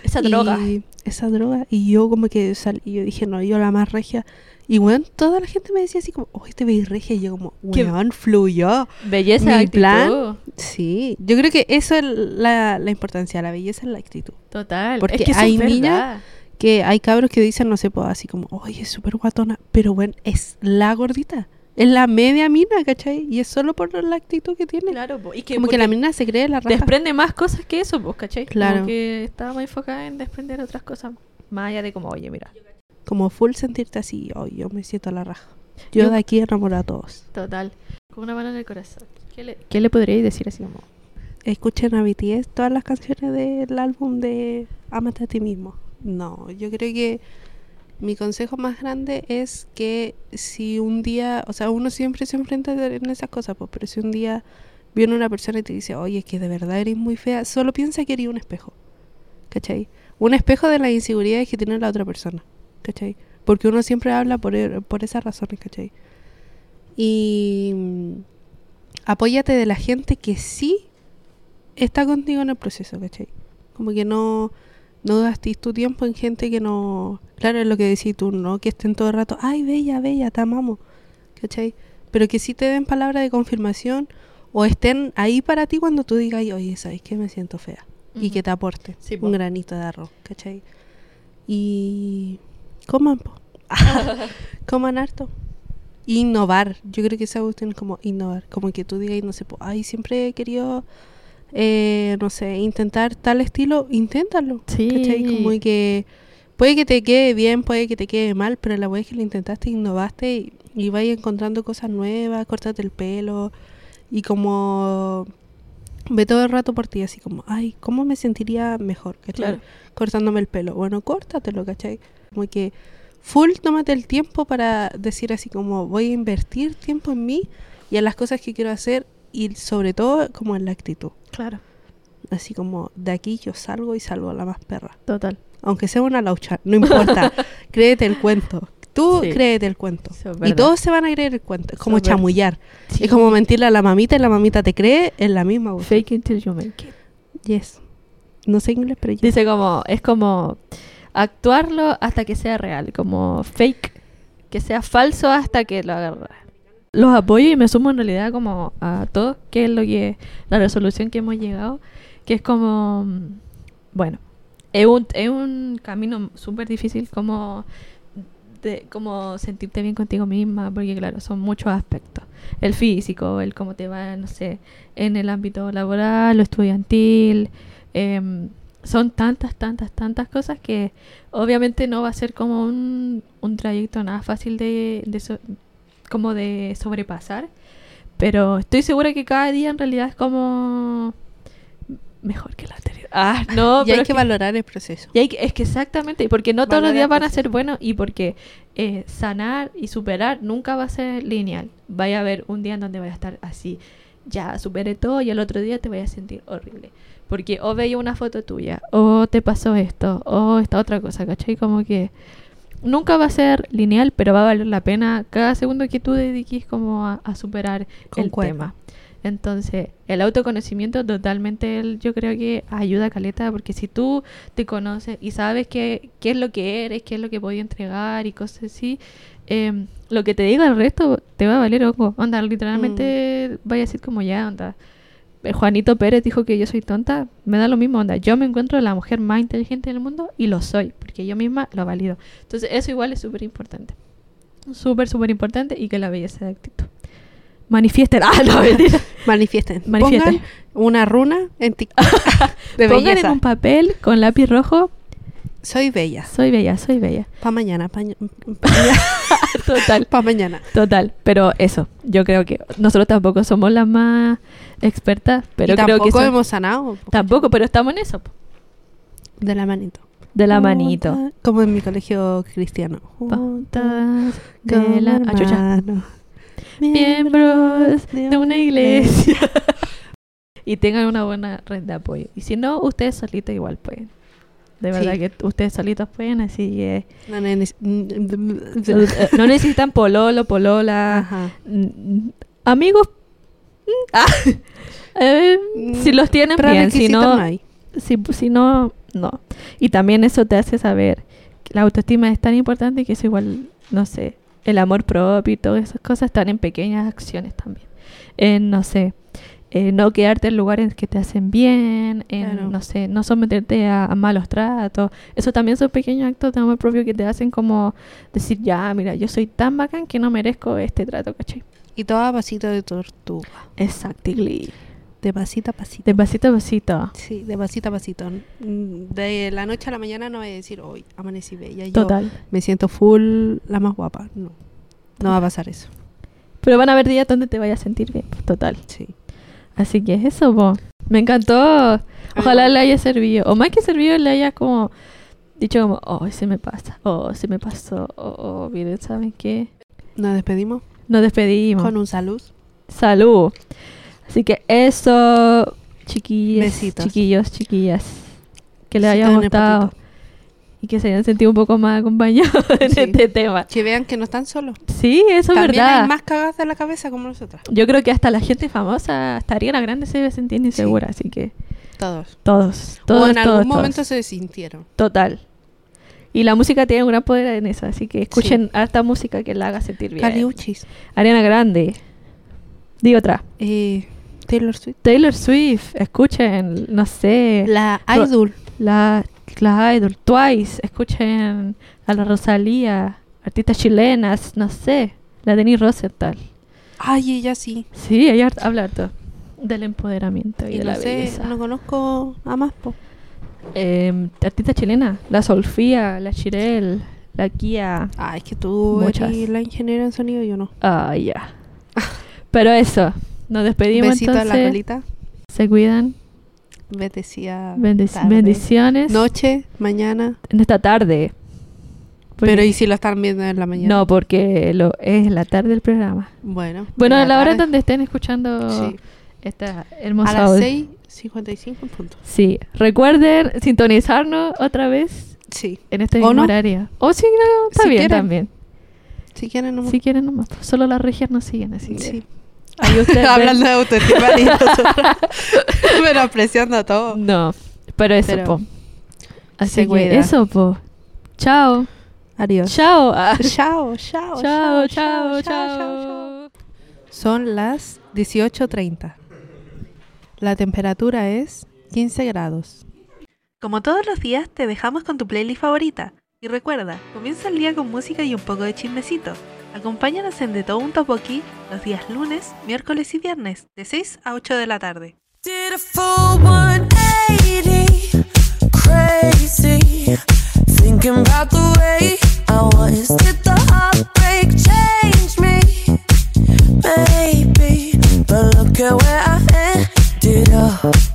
esa droga. Y esa droga. Y yo como que salí, y yo dije, no, yo la más regia. Y bueno, toda la gente me decía así como, uy, te veis regia. Y yo como, weón, fluyó. Belleza, mi actitud. plan- Sí, yo creo que eso es la, la importancia, la belleza es la actitud. Total. Porque es que hay niñas. Que hay cabros que dicen, no sé, pues así como, oye, es súper guatona. Pero bueno, es la gordita. Es la media mina, ¿cachai? Y es solo por la actitud que tiene. Claro, po. y que, como que la mina se cree la raja. desprende más cosas que eso, pues, ¿cachai? Claro. Como que estaba más enfocada en desprender otras cosas. Más allá de como, oye, mira. Como full sentirte así, oh, yo me siento la raja. Yo, Yo- de aquí enamoro a todos. Total. Con una mano en el corazón. ¿Qué le, qué le podríais decir así como? escuchen a BTS todas las canciones del álbum de Amate a ti mismo. No, yo creo que mi consejo más grande es que si un día, o sea, uno siempre se enfrenta en esas cosas, pues, pero si un día viene una persona y te dice, oye, es que de verdad eres muy fea, solo piensa que eres un espejo. ¿Cachai? Un espejo de las inseguridades que tiene la otra persona. ¿Cachai? Porque uno siempre habla por, e- por esas razones, ¿cachai? Y mm, apóyate de la gente que sí está contigo en el proceso, ¿cachai? Como que no, no gastes tu tiempo en gente que no... Claro, es lo que decís tú, ¿no? Que estén todo el rato, ay, bella, bella, te amamos, ¿cachai? Pero que sí te den palabras de confirmación o estén ahí para ti cuando tú digas, oye, ¿sabes qué? Me siento fea. Y que te aporte Sí, un granito de arroz, ¿cachai? Y coman, po. coman harto. Innovar. Yo creo que esa cuestión es como innovar. Como que tú digas, no sé, po, ay, siempre he querido, eh, no sé, intentar tal estilo. Inténtalo. Sí. ¿Cachai? Como que puede que te quede bien, puede que te quede mal, pero la vez que lo intentaste, innovaste y, y vas encontrando cosas nuevas, córtate el pelo y como ve todo el rato por ti, así como, ay, ¿cómo me sentiría mejor? ¿cachai? Claro. Cortándome el pelo. Bueno, córtatelo, ¿cachai? Como que full tómate el tiempo para decir así como, voy a invertir tiempo en mí y en las cosas que quiero hacer y sobre todo como en la actitud. Claro. Así como, de aquí yo salgo y salgo a la más perra Total. aunque sea una laucha, no importa, créete el cuento. Tú Sí. créete el cuento. Es Y todos se van a creer el cuento. Es como chamullar. Sí. Es como mentirle a la mamita y la mamita te cree en la misma voz. Fake it till you make it. Yes. No sé inglés, pero yo. Dice como, es como actuarlo hasta que sea real, como fake, que sea falso hasta que lo agarre. Los apoyo y me sumo en realidad como a todo, que es lo que, la resolución que hemos llegado, que es como, mm, bueno, es un, es un camino súper difícil como, de, como sentirte bien contigo misma, porque claro, son muchos aspectos. El físico, el cómo te va, no sé, en el ámbito laboral o estudiantil, em, son tantas, tantas, tantas cosas que obviamente no va a ser como un, un trayecto nada fácil de, como de sobrepasar, pero estoy segura que cada día en realidad es como mejor que el anterior. Ah, no, y pero hay es que que- valorar el proceso. y hay que- es que exactamente, y porque no todos los días van a ser buenos y porque eh, sanar y superar nunca va a ser lineal. Vaya a haber un día en donde vaya a estar así, ya superé todo y el otro día te vayas a sentir horrible. Porque o veía una foto tuya, o te pasó esto, o esta otra cosa, ¿cachai? Como que nunca va a ser lineal, pero va a valer la pena cada segundo que tú dediques como a, a superar el tema. Entonces, el autoconocimiento totalmente, el- yo creo que ayuda a Caleta, porque si tú te conoces y sabes qué, qué es lo que eres, qué es lo que podías entregar y cosas así, em, lo que te diga el resto te va a valer ojo. Onda, literalmente vaya a decir como ya, onda. Eh, Juanito Pérez dijo que yo soy tonta, me da lo mismo, onda. Yo me encuentro la mujer más inteligente del mundo y lo soy, porque yo misma lo valido. Entonces, eso igual es súper importante. Súper, súper importante y que la belleza de actitud. Manifiesten. Ah, no, mentira. Manifiesten. Manifiesten. Pongan una runa en TikTok de Pongan belleza. en un papel con lápiz rojo, Soy bella. soy bella, soy bella. Pa' mañana, pa, Total. pa' mañana. Total, pero eso, yo creo que nosotros tampoco somos las más expertas, pero y creo tampoco que hemos sanado. po. tampoco, pero estamos en eso, De la manito. de la manito. Como en mi colegio cristiano. Juntas de la ah, hermanos, miembros de una iglesia. y tengan una buena red de apoyo. Y si no, ustedes solitos igual pueden. De verdad Sí. que ustedes solitos pueden, así que No, no necesitan pololo, polola, Ajá. mm, amigos. mm, ah, eh, si los tienen bien, si no, no hay. si, si no, no. Y también eso te hace saber que la autoestima es tan importante que es igual, no sé, el amor propio y todas esas cosas están en pequeñas acciones también. En, no sé, eh, no quedarte en lugares que te hacen bien, en, Claro. no sé, no someterte a, a malos tratos. Eso también son pequeños actos de amor propio que te hacen como decir, ya, mira, yo soy tan bacán que no merezco este trato, ¿cachai? Y todo a pasito de tortuga. Exactly. De pasito a pasito. De pasito a pasito. Sí, de pasito a pasito. Mm, De la noche a la mañana no voy a decir, hoy amanecí bella. Yo Total. me siento full la más guapa. No. No va a pasar eso. Pero van a haber días donde te vayas a sentir bien, total. Sí. Así que eso, po. Me encantó. Ojalá le haya servido. O más que servido, le haya como dicho como, oh, se me pasa. Oh, se me pasó. Oh, oh, miren, ¿saben qué? Nos despedimos Nos despedimos. con un salud. Salud. Así que eso, chiquillas, Besitos. chiquillos, chiquillas. Que les haya gustado. Y que se hayan sentido un poco más acompañados en Sí. este tema. Que vean que no están solos. Sí, eso es También verdad. hay más cagadas de la cabeza como nosotras. Yo creo que hasta la gente famosa, hasta Ariana Grande se debe sentir insegura, así que Todos. todos, todos, o en todos, algún todos. momento se sintieron. Total. Y la música tiene un gran poder en eso, así que escuchen harta música que la haga sentir bien. Caliuchis. Ariana Grande. Di otra. Eh, Taylor Swift. Taylor Swift, escuchen, no sé, La Idol. la, la Idol, Twice, escuchen a la Rosalía, artistas chilenas, no sé, la Denise Rosenthal. Ay, ella sí. Sí, ella habla harto del empoderamiento y, Y de no la sé, belleza. no conozco a más, po. Eh, artistas chilenas, la Solfía, la Chirel, la Kia. Ah, es que tú Muchas. eres la ingeniera en sonido, yo no. Ah, ya. Pero eso, nos despedimos Besito a la entonces. colita. Se cuidan. Bendecida. Bendic- tarde. bendiciones Noche, mañana. en esta tarde. Porque- Pero ¿y si lo están viendo en la mañana? No, porque lo es la tarde del programa. Bueno. Bueno, en a la hora tarde. donde estén escuchando Sí. esta A hermosa las audio. 6.55 en punto. Sí, recuerden sintonizarnos otra vez Sí. en este ¿O mismo no? horario. O si no, está Si bien quieren. también. Si quieren, no Si quieren nomás. Solo las regias nos siguen, así que Sí. Ahí ustedes Hablando de autoestima y nosotras menospreciando todo. No, pero eso, Pero po. Así que cuida. eso, po. Chao. Adiós. Chao. Ah. Chao, chao, Chao, chao, chao. Son las 18.30. La temperatura es 15 grados. Como todos los días, te dejamos con tu playlist favorita. Y recuerda, comienza el día con música y un poco de chismecito. Acompáñanos en Todo Un Topoki los días lunes, miércoles y viernes, de 6 a 8 de la tarde. Did a full 180, crazy. Thinking about the way I was. Did the heartbreak change me? Maybe, but look at where I ended up.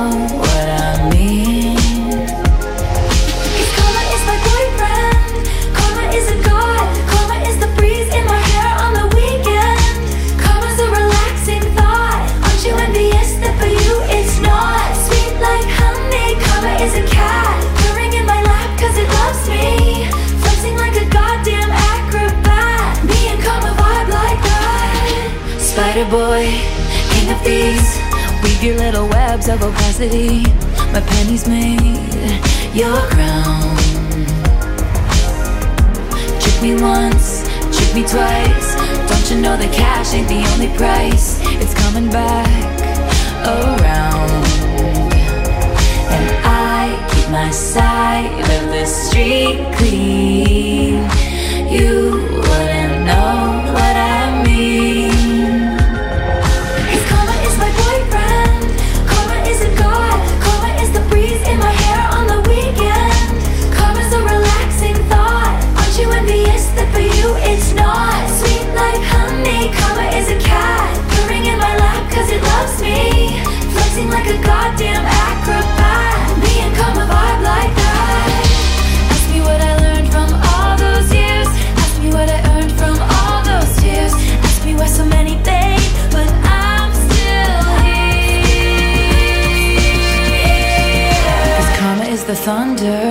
boy, king of thieves, weave your little webs of opacity. My pennies made your crown. Trick me once, trick me twice. Don't you know that cash ain't the only price? It's coming back around. And I keep my side of the street clean. You wouldn't Flexing like a goddamn acrobat. Me and karma vibe like that. Ask me what I learned from all those years. Ask me what I earned from all those tears. Ask me why so many fade, but I'm still here. Cause karma is the thunder,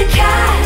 Jessica.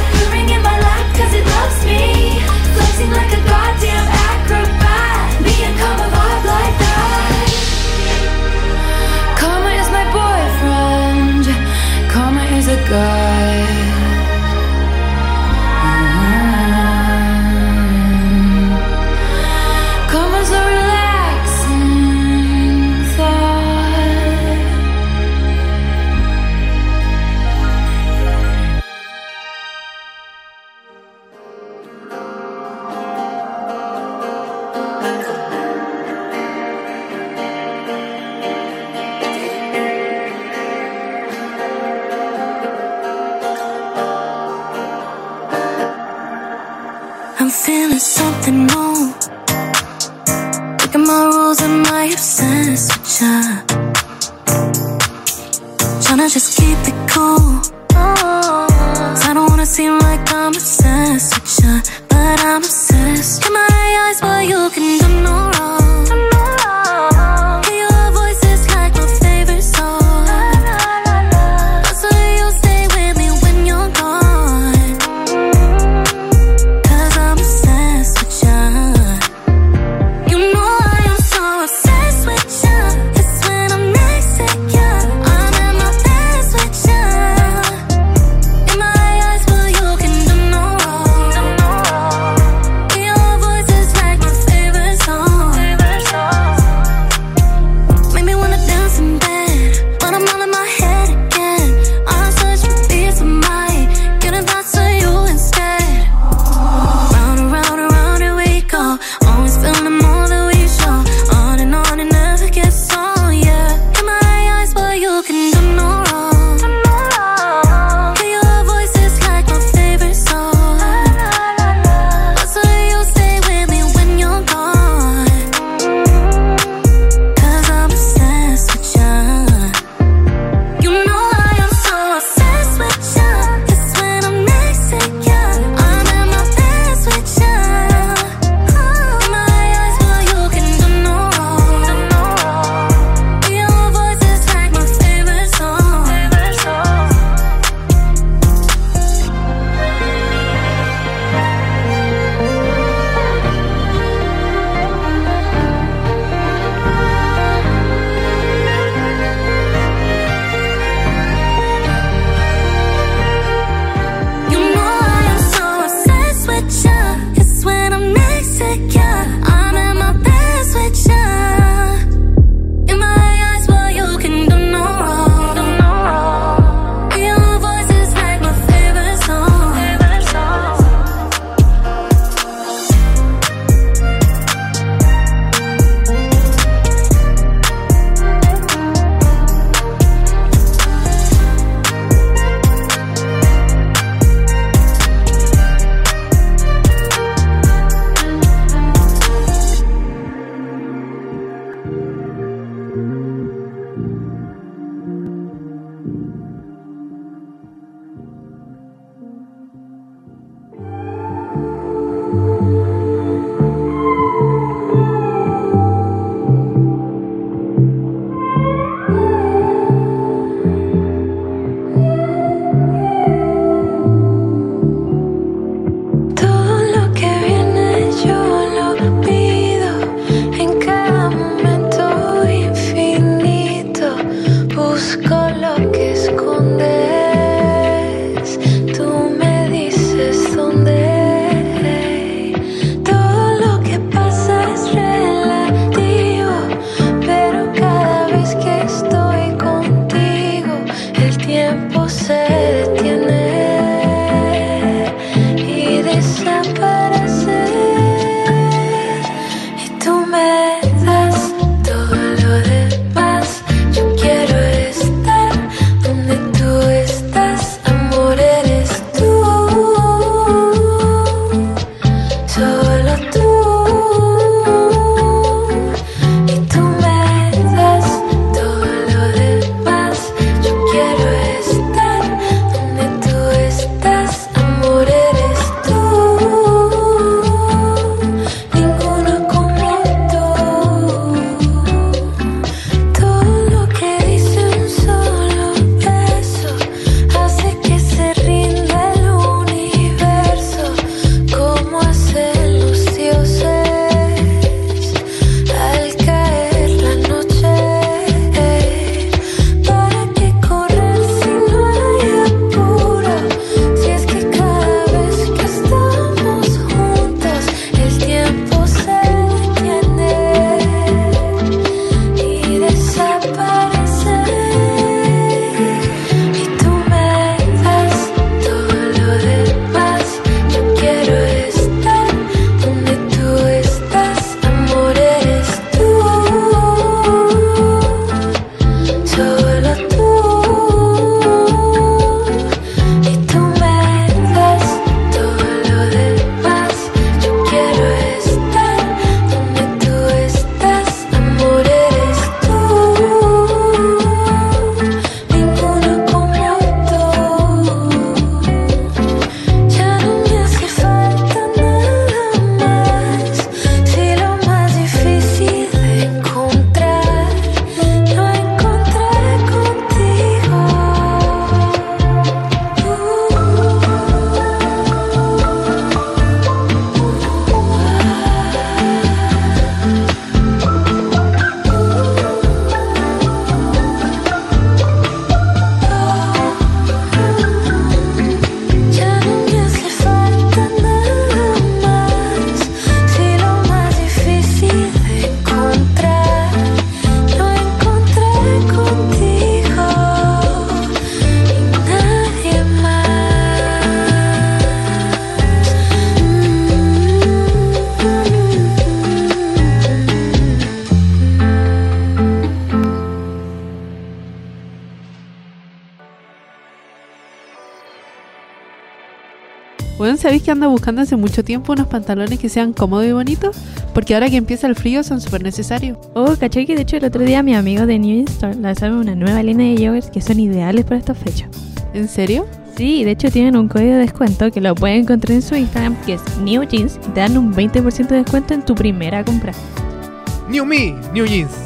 Buscando hace mucho tiempo unos pantalones que sean cómodos y bonitos? Porque ahora que empieza el frío son súper necesarios. Oh, caché que de hecho el otro día mi amigo de New Store lanzaron una nueva línea de joggers que son ideales para estas fechas. ¿En serio? Sí, de hecho tienen un código de descuento que lo pueden encontrar en su Instagram que es New Jeans y te dan un 20% de descuento en tu primera compra. New Me, New Jeans.